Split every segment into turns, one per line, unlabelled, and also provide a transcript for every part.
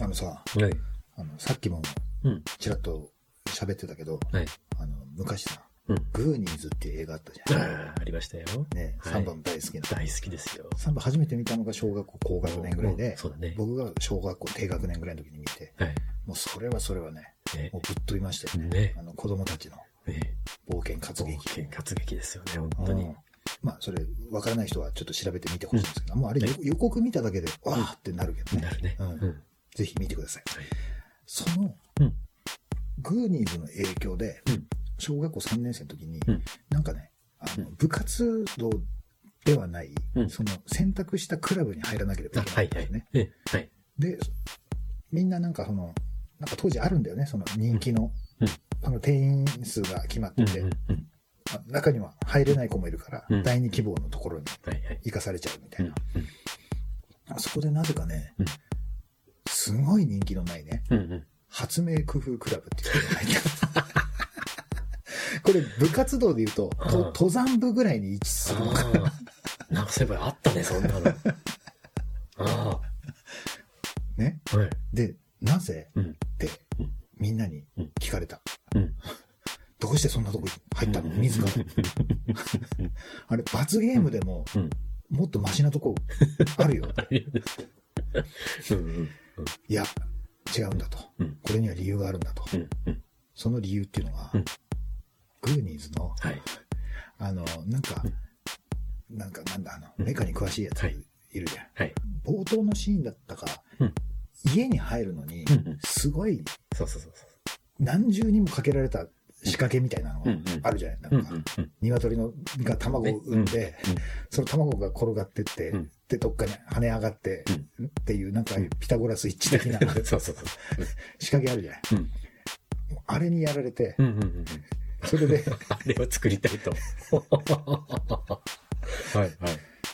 あのさ、
はい。
あの、さっきも
うん。
ちらっと喋ってたけど、
はい。
あの、昔さ、
うん
グーニーズっていう映画あったじゃん。
ああ、ありましたよ。
ね、
はい
サンバも大好きな。
大好きですよ。
サンバ初めて見たのが小学校高学年ぐらいで
ううだね。
僕が小学校低学年ぐらいの時に見て、
はい。
もうそれはそれはね、
ね
もうぶっ飛びましたよね。
ね
あの、子供たちの
ね
冒険活
冒
劇。
険活劇ですよね、本当に
うん。まあ、それ、わからない人はちょっと調べてみてほしいんですけど、もうあれ予予告見ただけで、わーってなるけどね。
なるね。
うん
うん。
ぜひ見てください。
はい
その、
うん
グーニーズの影響で、
うん
小学校3年生の時に、
うん
なんかね、あの部活動ではない、
うん
その選択したクラブに入らなければ
あ
いけな
はい
んですよね。。
えはい。
で、みんななんかその、なんか当時あるんだよね、その人気の、
うん
あの定員数が決まってて、
うんうんうん
まあ中には入れない子もいるから、
うん
第二希望のところに。行かされちゃうみた
うん
いな。あそこでなぜかね、
うん
すごい人気のないね、
うんうん。
発明工夫クラブっていうのが入ってる これ部活動で言うと、登山部ぐらいに位置するのかな。
なんかそういえばあったね、そんなの。あ
ね。
あ。はい。
で、なぜ
うん。
って
うん
みんなに聞かれた。
うん。
どうしてそんなとこ入ったの？自ら。あれ、罰ゲームでも、
うん。
もっとマシなとこあるよ。いや、違うんだと。
うん
これには理由があるんだと。その理由っていうのは、
うん
グーニーズの、
はい。
あの、なんか、なんか、なんだ、あの、メカに詳しいやつ
はい
いるじゃん。
はい。
冒頭のシーンだったか、
うん
家に入るのにすごい何重にもかけられた仕掛けみたいなのがあるじゃない、
う。
なんか、
うん
鶏のが卵を産んで、
うん
その卵が転がってって、
うん
で、どっかに跳ね上がって、っていう、なんかピタゴラスイッチ的な
うん。そうそうそう。
仕掛けあるじゃない。
うん
あれにやられて、
うんうんうんうん。
それで、
あれを作りたいと。はいはい。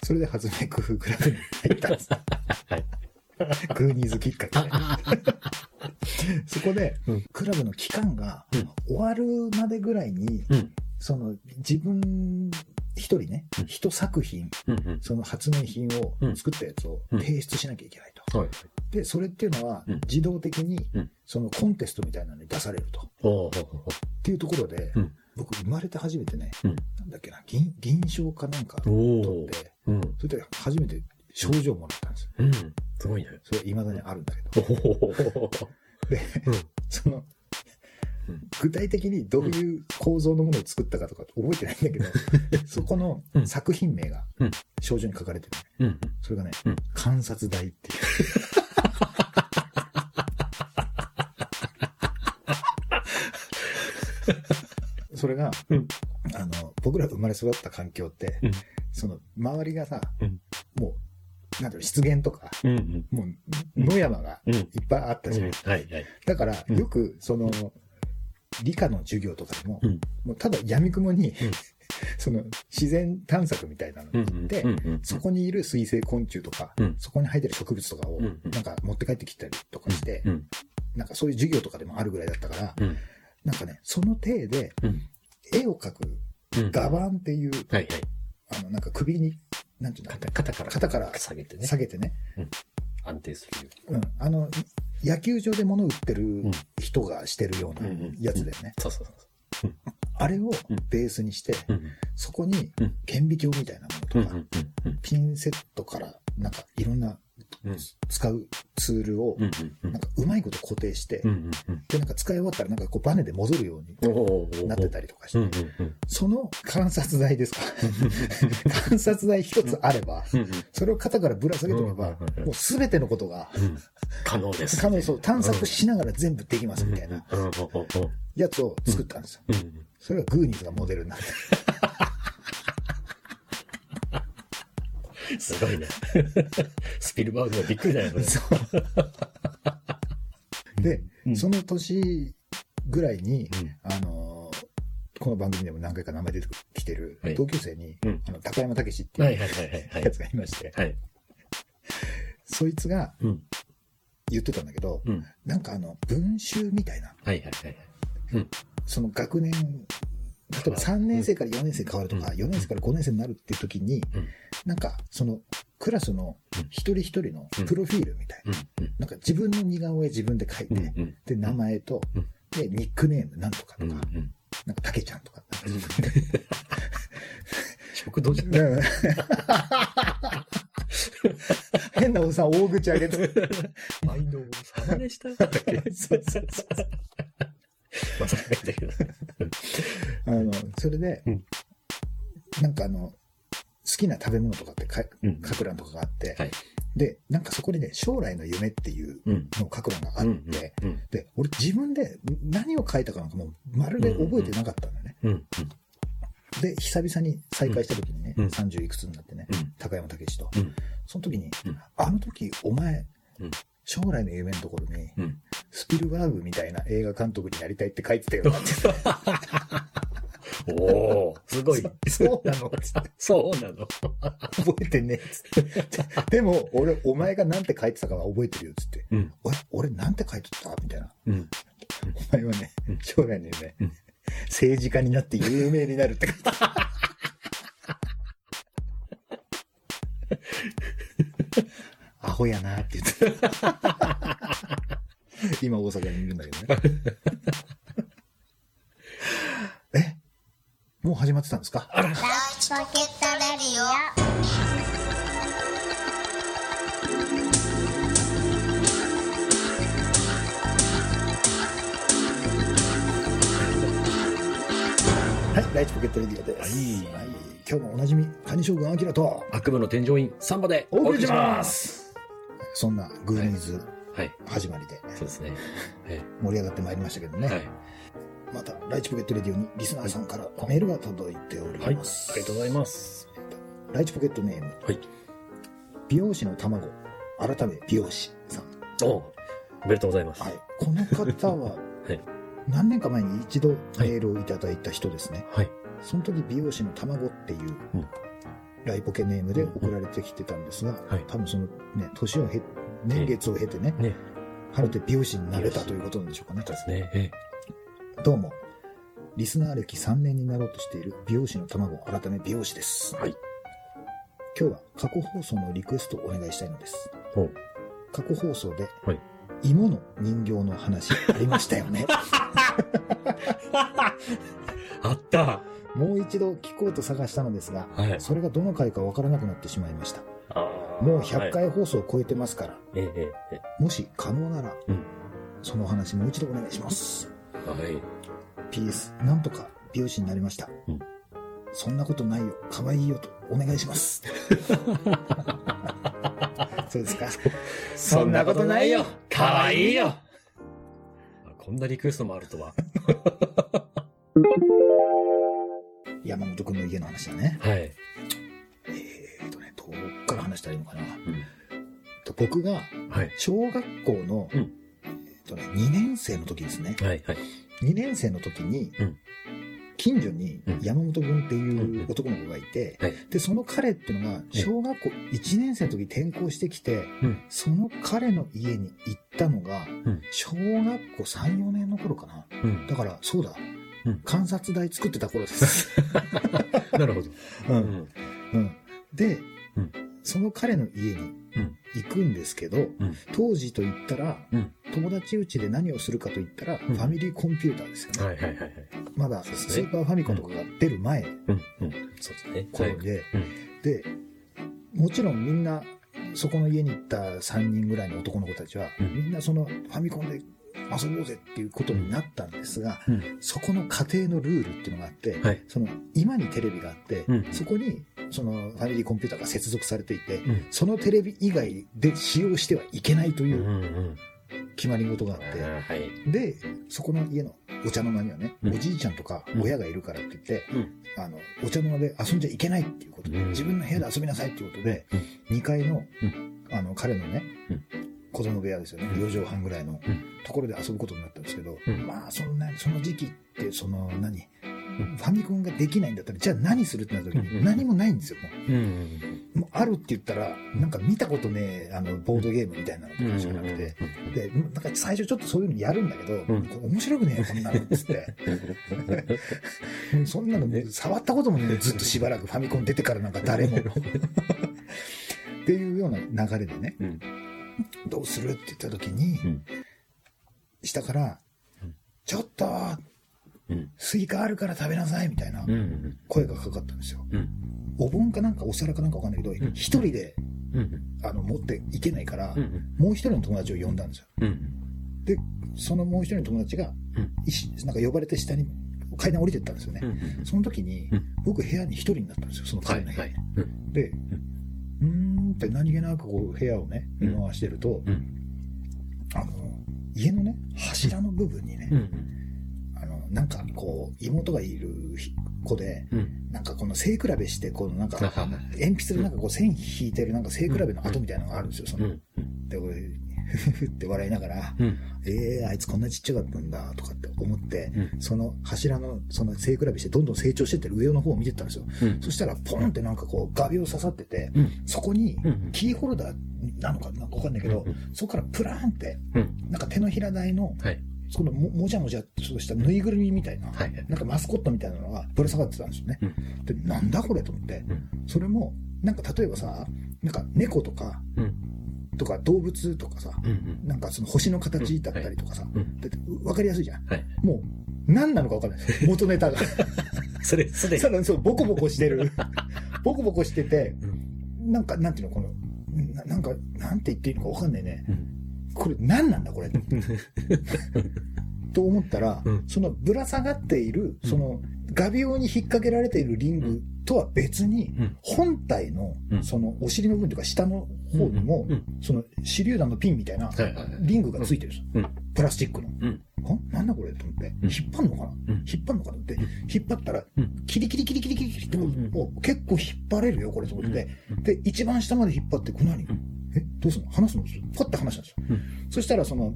それで発明工夫クラブに入ったんです。
はい。
グーニーズきっかけで。そこで
うん、
クラブの期間が
うん
終わるまでぐらいに、
うん。
その自分一人ね
うん、
一作品、
うんうん。
その発明品を
うん
作ったやつを
うん
提出しなきゃいけないと。
はい。
で、それっていうのは
うん
自動的に
うん、
そのコンテストみたいなのに出されると。っ。ていうところで
うん、
僕生まれて初めてね、
うん
なんだっけな、銀、銀賞かなんか
お
取
お
っ。て、
うん。
それで初めて賞状をもらったんです。
すごいね。
それは未だにあるんだけど。で、
うん。
その
うん、
具体的にどういう構造のものを作ったかとか覚えてないんだけど、そこの
うん
作品名が
うん
賞状に書かれてる、ね。
うん。
それがね
うん、
観察台っていう。それが、
うん
あの、僕ら生まれ育った環境って、
うん
その、周りがさ、なんだろう、湿原とか、
うんうん。
もう、野山が
うん。
いっぱいあったじゃん。
はいはい。
だから、
うん
よく、その、理科の授業とかでも、
うん
もうただ闇雲に、
ん
その、自然探索みたいなのに行って、
うんうん。
そこにいる水生昆虫とか、
うん
そこに生えてる植物とかを、
うんうん
なんか持って帰ってきたりとかして、
うん。
なんかそういう授業とかでもあるぐらいだったから、
うん。
なんかね、その体で、
うん。
絵を描く
うん。
画板っていう、
はいはい。
あの、なんか首に、なんていうんだ
肩肩から。
肩から
下げてね。
下げてね、
安定するよ
うん、あの、野球場で物売ってる
ん
人がしてるような
うんうん
やつだよね。
そうそうそう
あれを
うん
ベースにして、
う。うん。
そこに
うん
顕微鏡みたいなものとか、
うん。うん。
ピンセットから、なんかいろんな
うん。
使うツールを。なんかうまいこと固定して、
うん。
で、なんか使い終わったらなんかこうバネで戻るように。なってたりとかして。その観察台ですか？観察台一つあれば、
うん。
それを肩からぶら下げておけばもうすべてのことが、
うん。可能です。
可能そう、探索しながら全部できますみたいな。やつを作ったんですよ。
うん。
それがグーニーズがモデルになって。
すごいね。スピルバーグもびっくりだよね。
で、
うん
その年ぐらいに、
うん
あのーこの番組でも何回か名前出てきてる
はい
同級生に、
うん
あの高山武史って
はいいうはいはいはいはい
やつがいまして、
はい。
そいつが
うん。
言ってたんだけど、
うん。
なんかあの、文集みたいな、
はいはいはいはい。
その学年例えば3年生から4年生変わるとか、
うん
4年生から5年生になるっていう時に、
うん
なんか、その、クラスの一人一人のプロフィールみたいな。なんか自分の似顔絵自分で書いて。で、名前と、
うん
で、ニックネームなんとかとか。なんか、たけちゃんとか。
食堂じゃない
うん変なおじさん大口上げて。
毎度、サバでしただっけそうそうそう。まさかだけど。
それで、
うん
なんかあの、好きな食べ物とかってか
うん
書く欄とかがあって、
はい。
で、なんかそこにね、将来の夢っていう
うん。
のを書く欄があって、
うん。
で、俺自分で何を書いたかなんかもうまるで覚えてなかったんだよね。
うん。
で、久々に再会した時にね、
うん
30いくつになってね、
うん。
高山武史と、
うん。
その時に、
うん
あの時お前、
うん
将来の夢のところに、
うん。
スピルバーグみたいな映画監督になりたいって書いてたよなって。
おー、すごい。
そうなの？つって
そうなの？
覚えてねえっつって。でも、俺、お前がなんて書いてたかは覚えてるよっつって。
うん。
俺、俺なんて書いてた？みたいな。
うん。
お前はね
うん、
将来の夢、
うん
政治家になって有名になるって書いてた。アホやなって言ってた。今大阪にいるんだけどね。えもう始まってたんですか？
あら。
はい、ライチポケットレディオです。
はい
今日もおなじみ、カニ将軍アキラと
悪夢の添乗員、サンバで
お送りします。そんなグーニーズ
はい。
始まりで
そうですね。はい。
盛り上がってまいりましたけどね。
はい。
また、ライチポケットレディオにリスナーさんからメールが届いており
はい。あ
ます。
りがとうございます。
ライチポケットネーム、
はい。
美容師の卵、改め美容師さん。
おおめでとうございます。
はい。この方は、
はい
何年か前に一度メールをいただいた人ですね。
はい。
その時美容師の卵っていう
うん
ライポケネームで送られてきてたんですが、
はい
多分そのね、年を経、年月を経てね、
ね。
晴れて美容師になれたということなんでしょうかね。
そうですね。え
どうも。リスナー歴3年になろうとしている美容師の卵、改め美容師です。
はい。
今日は過去放送のリクエストをお願いしたいのです。
ほう。
過去放送で、
はい
芋の人形の話ありましたよね。
あった
もう一度聞こうと探したのですが、
はい。
それがどの回かわからなくなってしまいました。もう100
はい
回放送を超えてますから、
ええええ
もし可能なら、
うん
そのお話もう一度お願いします。
はい。
PS、なんとか美容師になりました。
うん
そんなことないよ、可愛いよとお願いします。そうですか。
そんなことないよかわいいよあこんなリクエストもあるとは。
山本くんの家の話だね。
はい。
えーとね、どっから話したらいいのかな。
うん。
と僕が
はい。
小学校の、
うん
えーとね、2年生の時ですね。
はい。はい。
2年生の時に、
うん
近所に
うん
山本君っていう男の子がいて、
はい
で、その彼っていうのが、小学校1年生の時に転校してきて、
うん
その彼の家に行ったのが、
ん
小学校3、4年の頃かな。
うん。
だから、そうだ、
うん
観察台作ってた頃です。
なるほど。
う。
うん。
で、
うん
その彼の家に
うん
行くんですけど、
ん
当時と言ったら、
うん
友達うちで何をするかと言ったら、
ん
ファミリーコンピューターですよね。
はいはいはいはい。
まだスーパーファミコンとかが出る前
うん。うん。そうですね。
頃で、
うん
で、もちろんみんな、そこの家に行った3人ぐらいの男の子たちは、
うん
みんなそのファミコンで遊ぼうぜっていうことになったんですが、
うん。
そこの家庭のルールっていうのがあって、
はい。
その今にテレビがあって、
うん
そこにそのファミリーコンピューターが接続されていて、
うん。
そのテレビ以外で使用してはいけないと
うん。
いう
うん。
決まり事があっ
あーはい。
て、で、そこの家のお茶の間にはね、
うん。
おじいちゃんとか
うん。
親がいるからって言って、
うん。
あの、お茶の間で遊んじゃいけないっていうことで、
うん。
自分の部屋で遊びなさいっていうことで、2階の、あの、彼のね、
うん。
子供部屋ですよね、
うん。
4畳半ぐらいの
うん。
ところで遊ぶことになったんですけど、
うん。
まあ、そんな、その時期って、その何、ファミコンができないんだったら、じゃあ何するってなった時
うん
に、何もないんですよ、も
う。
あるって言ったら、なんか見たことねえ、あの、ボードゲームみたいなのとかしかなくて、で、なんか最初ちょっとそういうのやるんだけど、面白くねえよ、こんなのっつって。そんなのね、触ったこともね、ずっとしばらくファミコン出てからなんか誰も。っていうような流れでね、
うん。
どうするって言った時に、
うん。
下から
うん、
ちょっと、
うん。
スイカあるから食べなさいみたいな
うん。
声がかかったんですよ。
うん。
お盆かなんかお皿かなんかわかんないけど、
ん
一人で
うん。
あの持っていけないから、
うん。
もう一人の友達を呼んだんですよ。
うん。
で、そのもう一人の友達が、なんか呼ばれて下に階段降りてったんですよね。
うん。
その時に、
うん
僕部屋に一人になったんですよ、その
はい。
階段の部屋に。で、うーんって何気なくこう部屋をね、見回してると、
うん。
あの、家のね、柱の部分にね、なんかこう、妹がいる子で、
うん。
なんかこの背比べして、このなんか、鉛筆でなんかこう線引いてるなんか背比べの跡みたいなのがあるんですよ、その。
うん。
で、俺、ふふって笑いながら、
うん。
ええー、あいつこんなちっちゃかったんだ、とかって思って、
うん
その柱の、その背比べしてどんどん成長してってる上の方を見てったんですよ。
うん。
そしたら、ポンってなんかこう、画鋲刺さってて、
うん。
そこに
うん、
キーホルダーなのかなんかわかんないけど、
うん
そこからプラーンって、
うん。
なんか手のひら台の、
はい。
そのももじゃもじゃっとしたぬいぐるみみたいな、
はい。
なんかマスコットみたいなのがぶら下がってたんですよね。
うん。
で、なんだこれと思って、
うん。
それも、なんか例えばさ、なんか猫とか、
うん。
とか動物とかさ、
うん。
なんかその星の形だったりとかさ、
うん。
だってわかりやすいじゃん。
はい。
もう、何なのかわかんないです。元ネタが。
それ、すでに
さ。らにそう、ボコボコしてる。ボコボコしてて、
うん。
なんか、なんていうの、この、ななんか、なんて言っていいのかわかんないね。
うん。
これ何なんだこれ。と思ったら、
うん。
そのぶら下がっている、その画鋲に引っ掛けられているリングとは別に、
うん。
本体の
うん。
そのお尻の部分というか下の方にも、
うん。
その手榴弾のピンみたいな。リングがついてるんです。プラスチックの。なんだこれと思って、
うん。
引っ張んのかな、
うん。
引っ張んのかなって、引っ張ったら、
うん。
キリキリキリキリキリキリってこう、結構引っ張れるよ、これと思って、
うん。
で、一番下まで引っ張って、これ何、
ん
えどうすんの？話すの？パッて話したんですよ。
うん
そしたら、その、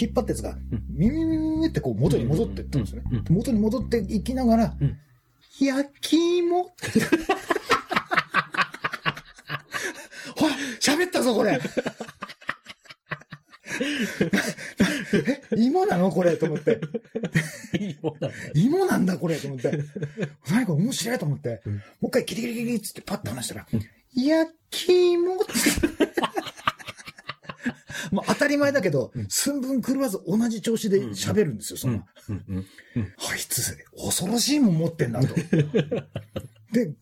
引っ張ったやつが
ん、
ミミミミミってこう元に戻っていったんですよね。元に戻っていきながら、
うん
焼き芋って。ほら、喋ったぞ、これ。え、芋なのこれ？と思って。
いいもんなんだ。
芋なんだ、これ？と思って。何これ面白いと思って。
うん
もう一回キリキリキリっつってパッと話したら、焼き芋？って。まあ当たり前だけど、寸分狂わず同じ調子で喋るんですよ、そ
ん。うん。
あいつ、恐ろしいもん持ってんなと。で、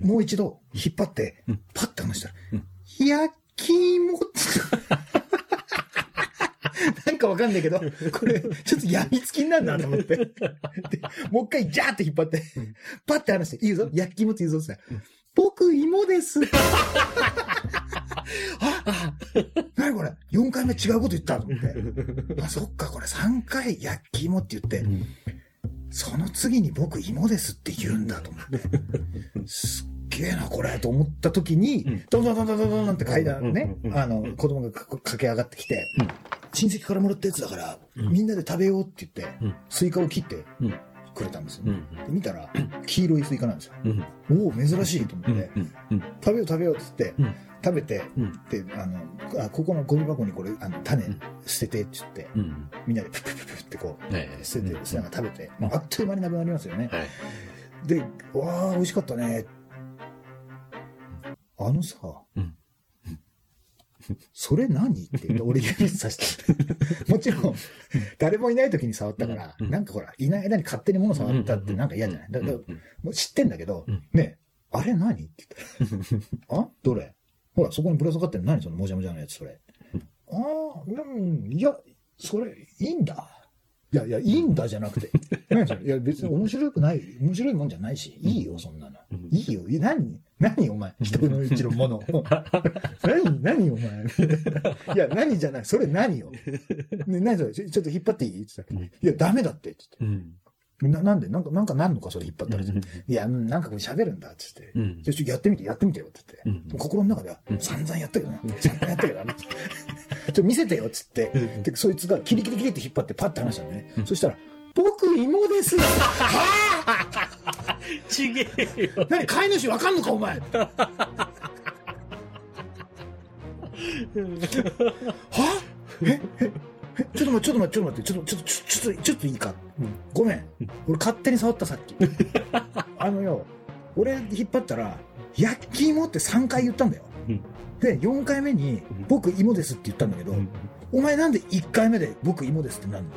もう一度引っ張って
うん、
パッて話したら
うん、
焼き芋って。なんかわかんないけど、これ、ちょっと病みつきになるなと思って。で、もう一回ジャーって引っ張って、パッて話して、いいぞ、焼き芋って言うぞって言ったら僕、芋です。あ、何これ ?4 回目違うこと言ったと思って。あ、そっか、これ3回焼き芋って言って、その次に僕芋ですって言うんだと思って。すっげえな、これ、と思った時に
うん、
どんどんどんどんどんどんって階段ね
うんうんう、ん
あの、子供がか駆け上がってきて
うん、
親戚からもらったやつだから、
うん
みんなで食べようって言って
うん、
スイカを切って
うん
くれたんですよね。
うん。
で見たら、黄色いスイカなんですよ。
うん。
おお、珍しいと思
うん。
って、
うん。
食べよう食べようって言って
うん、
食べて、
うん。
で、あの、あここのゴミ箱にこれ、あの、種
ん
捨ててって言って、
うん。
みんなでプップップップッってこう、
はい。
捨てて、ながら食べて、まあ、あっという間になくなりますよね。
はい。
で、わあ、美味しかったね。あのさ、
うん
それ何？って言って俺指さした。もちろん、誰もいない時に触ったから、
うん
なんかほら、いない間に勝手に物触ったってなんか嫌じゃない？だだ
うん
もう知ってんだけど、
うん
ねえあれ何？って言ったら、あ？どれ？ほら、そこにぶら下がってるの何そのもじゃもじゃのやつ、それ。ああ、うん、いや、それ、いいんだ。いやいや、いいんだじゃなくて。何それいや、別に面白くない、面白いもんじゃないし、いいよ、そんなの。
うん
いいよ。いや何何お前。人のうちのもの。何何お前。いや、何じゃない。それ何よ。ね、何それちょっと引っ張っていい？って言ったらいや、ダメだって。って
うん。
言ってななんで？なんか、なんかなんのか、それ引っ張ったら。
うん
いや、うんなんかこれ喋るんだ。って言って。
うん
じゃあちょっとやってみて、やってみてよ。って言って。
うん
心の中では、散々やったけどな。散々やったけどな。ちょっと見せてよ。っつって。で、そいつがキリキリキリって引っ張ってパッて話したのね。そしたら、僕芋です
ちげえよ。
何飼い主わかんのかお前は？え？え？え？ちょっと待ってちょっと待ってちょっと待ってちょっとちょっとちょっとちょっといいか？ごめん 俺勝手に触ったさっき あのよ俺引っ張ったら焼き芋って3回言ったんだよ
うん
で4回目に
うん
僕芋ですって言ったんだけどお前なんで1回目で僕芋ですってなんの？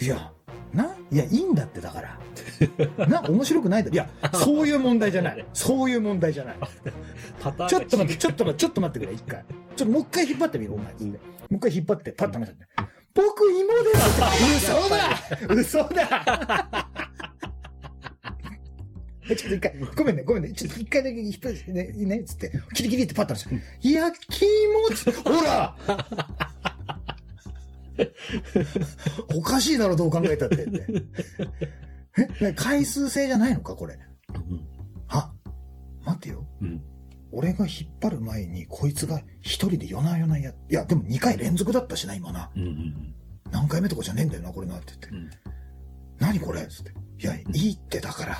いや、な、いや、いいんだってだから。な、面白くないだろ。いや、そういう問題じゃない。そういう問題じゃない。ちょっと待って、ちょっと待って、ちょっと待ってくれ、一回。ちょっともう一回引っ張ってみろ、お前。つって。もう一回引っ張って、パッと話して。僕、芋です。嘘だ嘘だえ ちょっと一回、ごめんね、ごめんね。ちょっと一回だけ引っ張ってね、ね、つって、キリキリってパッと話して。焼き芋ほらおかしいだろ、どう考えたってって。えね回数制じゃないのか、これ。あ、待ってよ。
うん。
俺が引っ張る前に、こいつが一人で夜な夜なや、いや、でも2回連続だったしな、今な。
うん。うん。
何回目とかじゃねえんだよな、これな、って言って。
うん
何これ？つって。いや、いいってだから。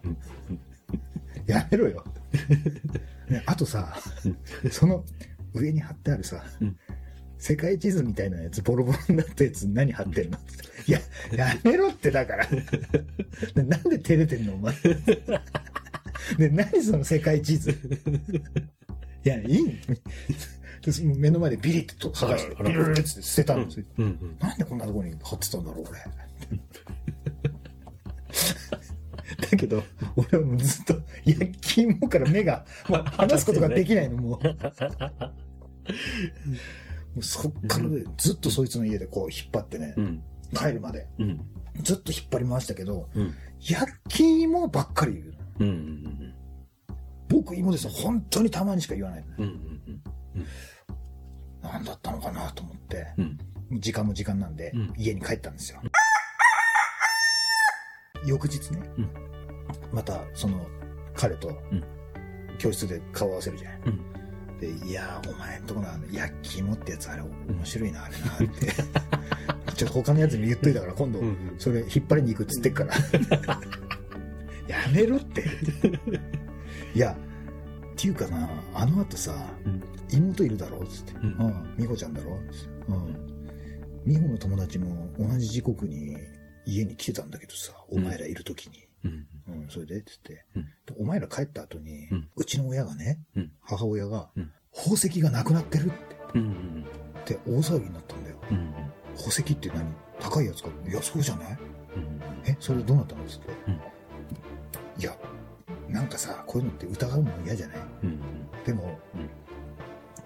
やめろよ。ね、あとさ、その上に貼ってあるさ、
うん
世界地図みたいなやつ、ボロボロになったやつ何貼ってんの？いや、やめろってだから。ねなんで照れてんのお前。ね、何その世界地図。いや、いいでその目の前でビリッと剥がして、ビルって捨てたんですよ。
うん。うん。
なんでこんなとこに貼ってたんだろう、俺。だけど、俺はもうずっと焼き芋から目が、もう離すことができないの、もう。もうそっからねずっとそいつの家でこう引っ張ってね
う、ん。
帰るまで。
うん。
ずっと引っ張り回したけど、
うん。
焼き芋ばっかり言うの。
うん。うん。
僕芋です本当にたまにしか言わないのね。
うん。うん。
何だったのかなと思って、
うん。
時間も時間なんで
うん、
家に帰ったんですよ。翌日ね、
うん
またその彼と
ん
教室で顔合わせるじゃん。
うん。
で、いやー、お前んとこの焼き芋ってやつあれ面白いな、あれなって。ちょっと他のやつに言っといたから今度
うんうん、
それ引っ張りに行くっつってっから。やめろって。いや、っていうかな、あの後さ、
うん
妹いるだろっつって。
ん
うん、美穂ちゃんだろつってうん。美穂の友達も同じ時刻に家に来てたんだけどさ、お前らいる時に。
うん。
うん、それでつって、お前ら帰った後に、
う
ちの親がね、
うん
母親が、
うん
宝石がなくなってるって
うん。
って大騒ぎになったんだよ。
うん。
宝石って何？高いやつか？いや、そうじゃない？
うん。
え、それどうなったのつって。
うん
いや、なんかさ、こういうのって疑うのも嫌じゃない？
うん。
でも、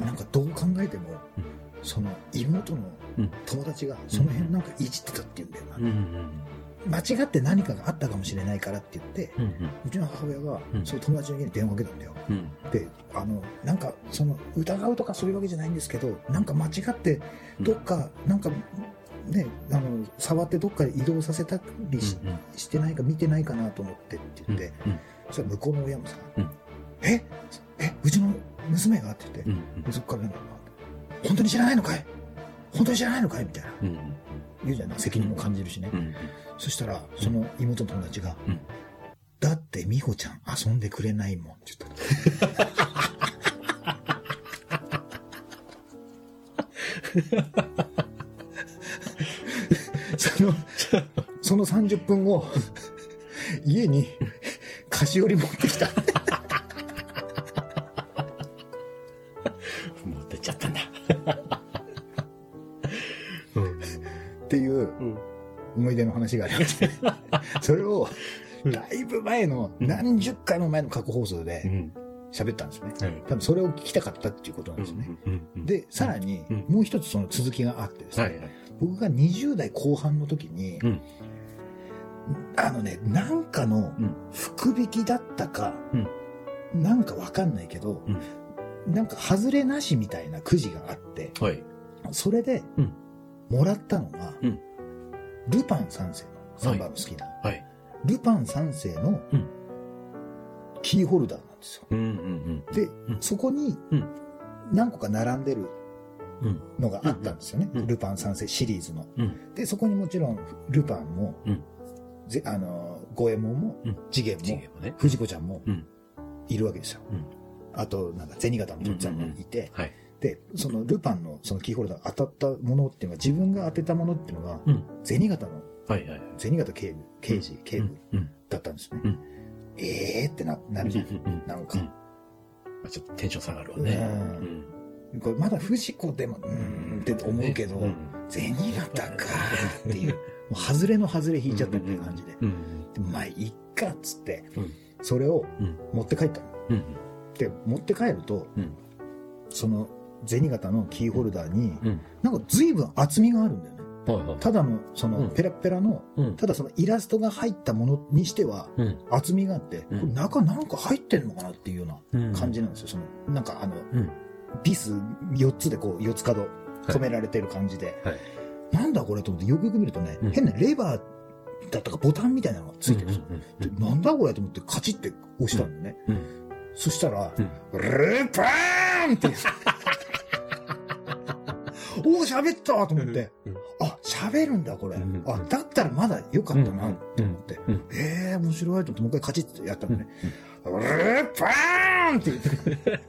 なんかどう考えても、
うん
その妹の
うん
友達がその辺なんかいじってたって言うんだよな。
うん。
間違って何かがあったかもしれないからって言って、
うん。
うちの母親が
うん
その友達の家に電話かけたんだよ。
うん。
で、あの、なんかその疑うとかそういうわけじゃないんですけど、なんか間違ってどっか、なんかね、あの、触ってどっか移動させたりし,、してないか見てないかなと思ってって言って、そしたら向こうの親もさ、
うん
え？えうちの娘が？って言って、
うん。
でそっからね、本当に知らないのかい？本当に知らないのかい？みたいな。
うん。
言うじゃない？責任も感じるしね。
うん。
そしたら、その妹の友達が、
うん
だって美穂ちゃん遊んでくれないもんって言った。その30分後、家に菓子折り持ってきた。
持ってっちゃったんだ。
っていう思い出の話がありまして、それを、だいぶ前の、何十回も前の過去放送で
ん。
喋ったんですね。
はい。
多分それを聞きたかったっていうことなんですね。
うん。
で、さらに
うん、
もう一つその続きがあってですね、
はい。
僕が20代後半の時に、
うん
あのね、なんかの
うん
福引きだったか、なんかわかんないけど、なんか外れなしみたいなくじがあって、
はい。
それで
うん、
もらったのが、
うん
ルパン三世の、3番の好きな、
はい。
ルパン三世の
うん
キーホルダーなんですよ。
うん。うん。
で、
うん
そこに
うん
何個か並んでる
うん。
のがあったんですよね。
うん
ルパン三世シリーズの。
うん。
で、そこにもちろん、ルパンも、
うん
ぜあの、五右衛門も
うん、
次元も。藤子ちゃんも
うん、
いるわけですよ。
うん。
あと、なんか、銭形のとっつぁんもいて、
はい。
で、そのルパンのそのキーホルダー当たったものっていうのが、自分が当てたものっていうのが、
うん。
銭形の。銭形警部、刑事、警部
うん。
だったんですね。
うん
ええーってな、なるじゃん。
うん。
なんか。
ちょっとテンション下がるわね。
うんこれまだ藤子でも、うーんって思うけど、
うん
銭形かーっていう、もう外れの外れ引いちゃったみたいな感じで。まあ、いっかっつって、
うん
それを
うん。
持って帰ったの。
うん。
で、持って帰ると、
うん
その銭形のキーホルダーに、
うん。
なんか随分厚みがあるんだよね。
はいはい。
ただの、その
うん
ペラッペラの、
うん。
ただそのイラストが入ったものにしては
うん。
厚みがあって、
うん
これ中なんか入ってんのかなっていうよう
うん
な感じなんですよ。その、なんかあの、
うん。
ビス4つでこう、4つ角止められてる感じで、
はい。
なんだこれと思ってよくよく見るとね、
うん
変なレバーだったかボタンみたいなのがついてるんですよ。でなんだこれと思ってカチッて押したんだよね。
うん。
そしたら、
うん。
ルパーンって おお、喋ったと思って、
うん。
あ、喋るんだ、これ。
うん
あ、だったらまだ良かったな、って思って。
うん。
ええー、面白いと思って、もう一回カチッてやったのね。ルパーンって言って。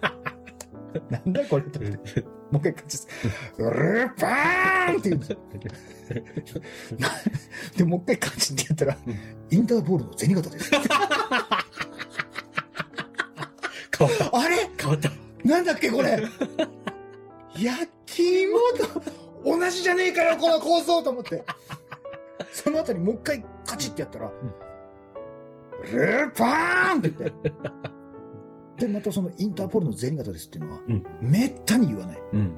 なんだこれと思って。もう一回カチッて。ルパーンって言うんですよ。で、もう一回カチッてやったら、インターポールの銭形です。
変わった。
あれ？
変わった。
なんだっけこれ？焼き芋と同じじゃねえかよこの構造と思って。その後にもう一回カチッてやったら、ルパーンって言って。で、またそのインターポールの銭形ですっていうのは、
うん
めったに言わない。
うん。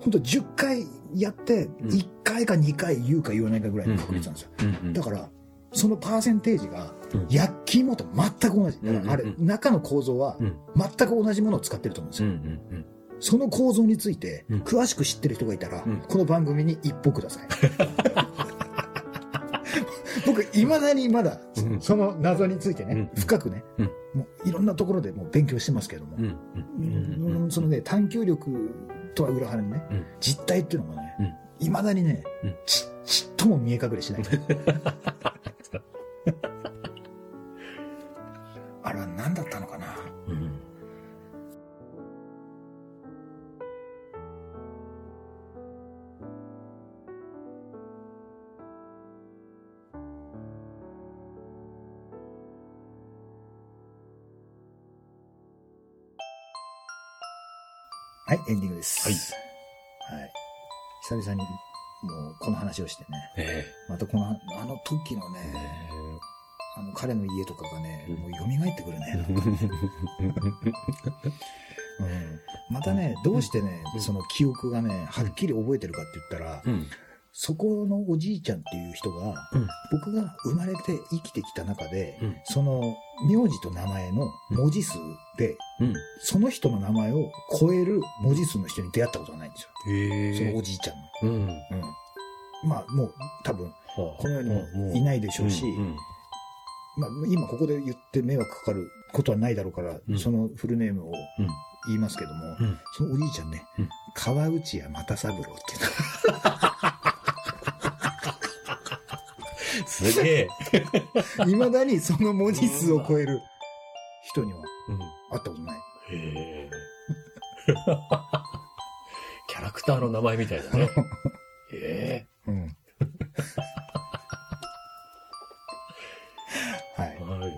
ほんと10回やって、
ん
1回か2回言うか言わないかぐらいの確率なんですよ。
うん。
だから、そのパーセンテージが
うん、
焼き芋と全く同じ。だからあれ中の構造は
うん。
全く同じものを使ってると思うんです
うん。
よ。
うん。
その構造について
うん、
詳しく知ってる人がいたら、
うん
この番組に一歩ください。僕、未だにまだ
うん、
その謎についてね、
うん
深くね、
うん
もういろんなところでもう勉強してますけども。
う、ん。
うんそのね、探求力とは裏腹にね、
うん。
実態っていうのがね
うん、
未だにね
うん、
ちちっとも見え隠れしない。あれは何だったのかはい、エンディングです。
はい。
はい。久々に、もう、この話をしてね。
え
またこの、あの時の
え。
ね、あの、彼の家とかがね、
うん
もう蘇ってくるね。うん。またね、どうしてね、
うん
その記憶がね、はっきり覚えてるかって言ったら、
うん。
そこのおじいちゃんっていう人が、
うん
僕が生まれて生きてきた中で、
うん
その名字と名前の文字数で、
うん。
その人の名前を超える文字数の人に出会ったことがないんですよ。
へ
そのおじいちゃんの。
うん。
うん。まあもう多分この世にもいないでしょうし、
うん。
まあ今ここで言って迷惑かかることはないだろうから、
うん
そのフルネームを
うん
言いますけども、
うん
そのおじいちゃんね、
うん
川内屋又三郎っていう
すげえ。
の。未だにその文字数を超える人には
うん。
会ったことない。
へえ。キャラクターの名前みたいだね。へ
うん。はい
え。。はい。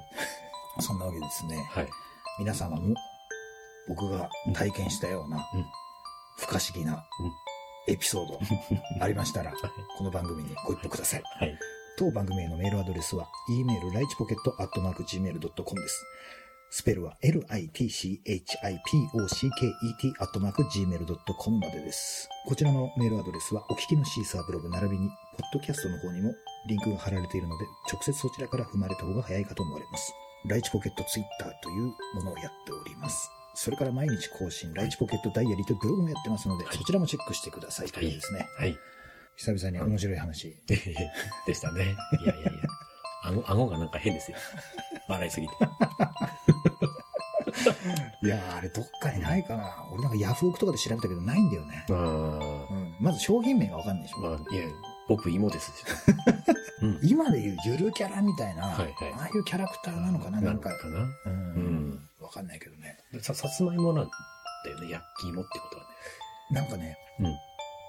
そんなわけですね。
はい。
皆様も僕が体験したような
うん
不可思議なエピソードありましたら、この番組にご一報ください。
はい。
当番組へのメールアドレスは、e メールライチポケットアットマーク gmail.com です。スペルは litchipocket アットマーク gmail.com までです。こちらのメールアドレスは、お聞きの Seesaa ブログ並びに、ポッドキャストの方にもリンクが貼られているので、直接そちらから踏まれた方が早いかと思われます。ライチポケットツイッターというものをやっております。それから毎日更新、ライチポケットダイアリーというブログもやってますので、
はい
そちらもチェックしてください。というですね。
はい。
久々に面白い話。
でしたね。いやいやいや。顎、顎がなんか変ですよ。笑いすぎて。
いやーあれどっかにないかな。俺なんかヤフオクとかで調べたけどないんだよね。
あ
うん。まず商品名がわかんないでし
あ、
ょ。
まあ、いや、僕芋ですし。うん。
今でいうゆるキャラみたいな、
はいはい
ああいうキャラクターなのかななんか。
かな。
う。
うんん。
わかんないけどね。
さ、さつまいもなんだよね。焼き芋ってことはね。
なんかね、
うん。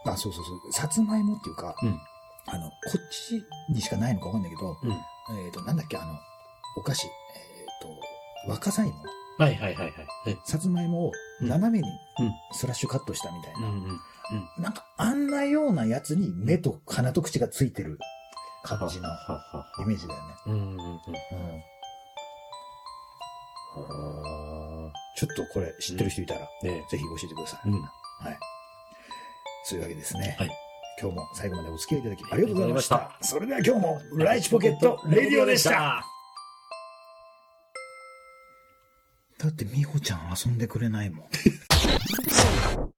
あ、そうそうそう、さつまいもっていうか、
うん
あの、こっちにしかないのかわかんないけど、
うん。
えっ、と、なんだっけ、あの、お菓子、えっ、と、若さ芋
はいはいはいはい。え
さつまいもを
うん
斜めに
うん
スラッシュカットしたみたいな。
うんうん。
なんか、あんなようなやつに目と鼻と口がついてる感じのイメージだよね。
うんうんうん。
うん。
あ
ちょっとこれ知ってる人いたら、
あ。ね
ぜひ教えてください。
うん。
はい。そういうわけですね。
はい。
今日も最後までお付き合いいただきありがとうございました。
ありがとう
それでは今日も、ライチポケットレディオでした。だって美穂ちゃん遊んでくれないもん。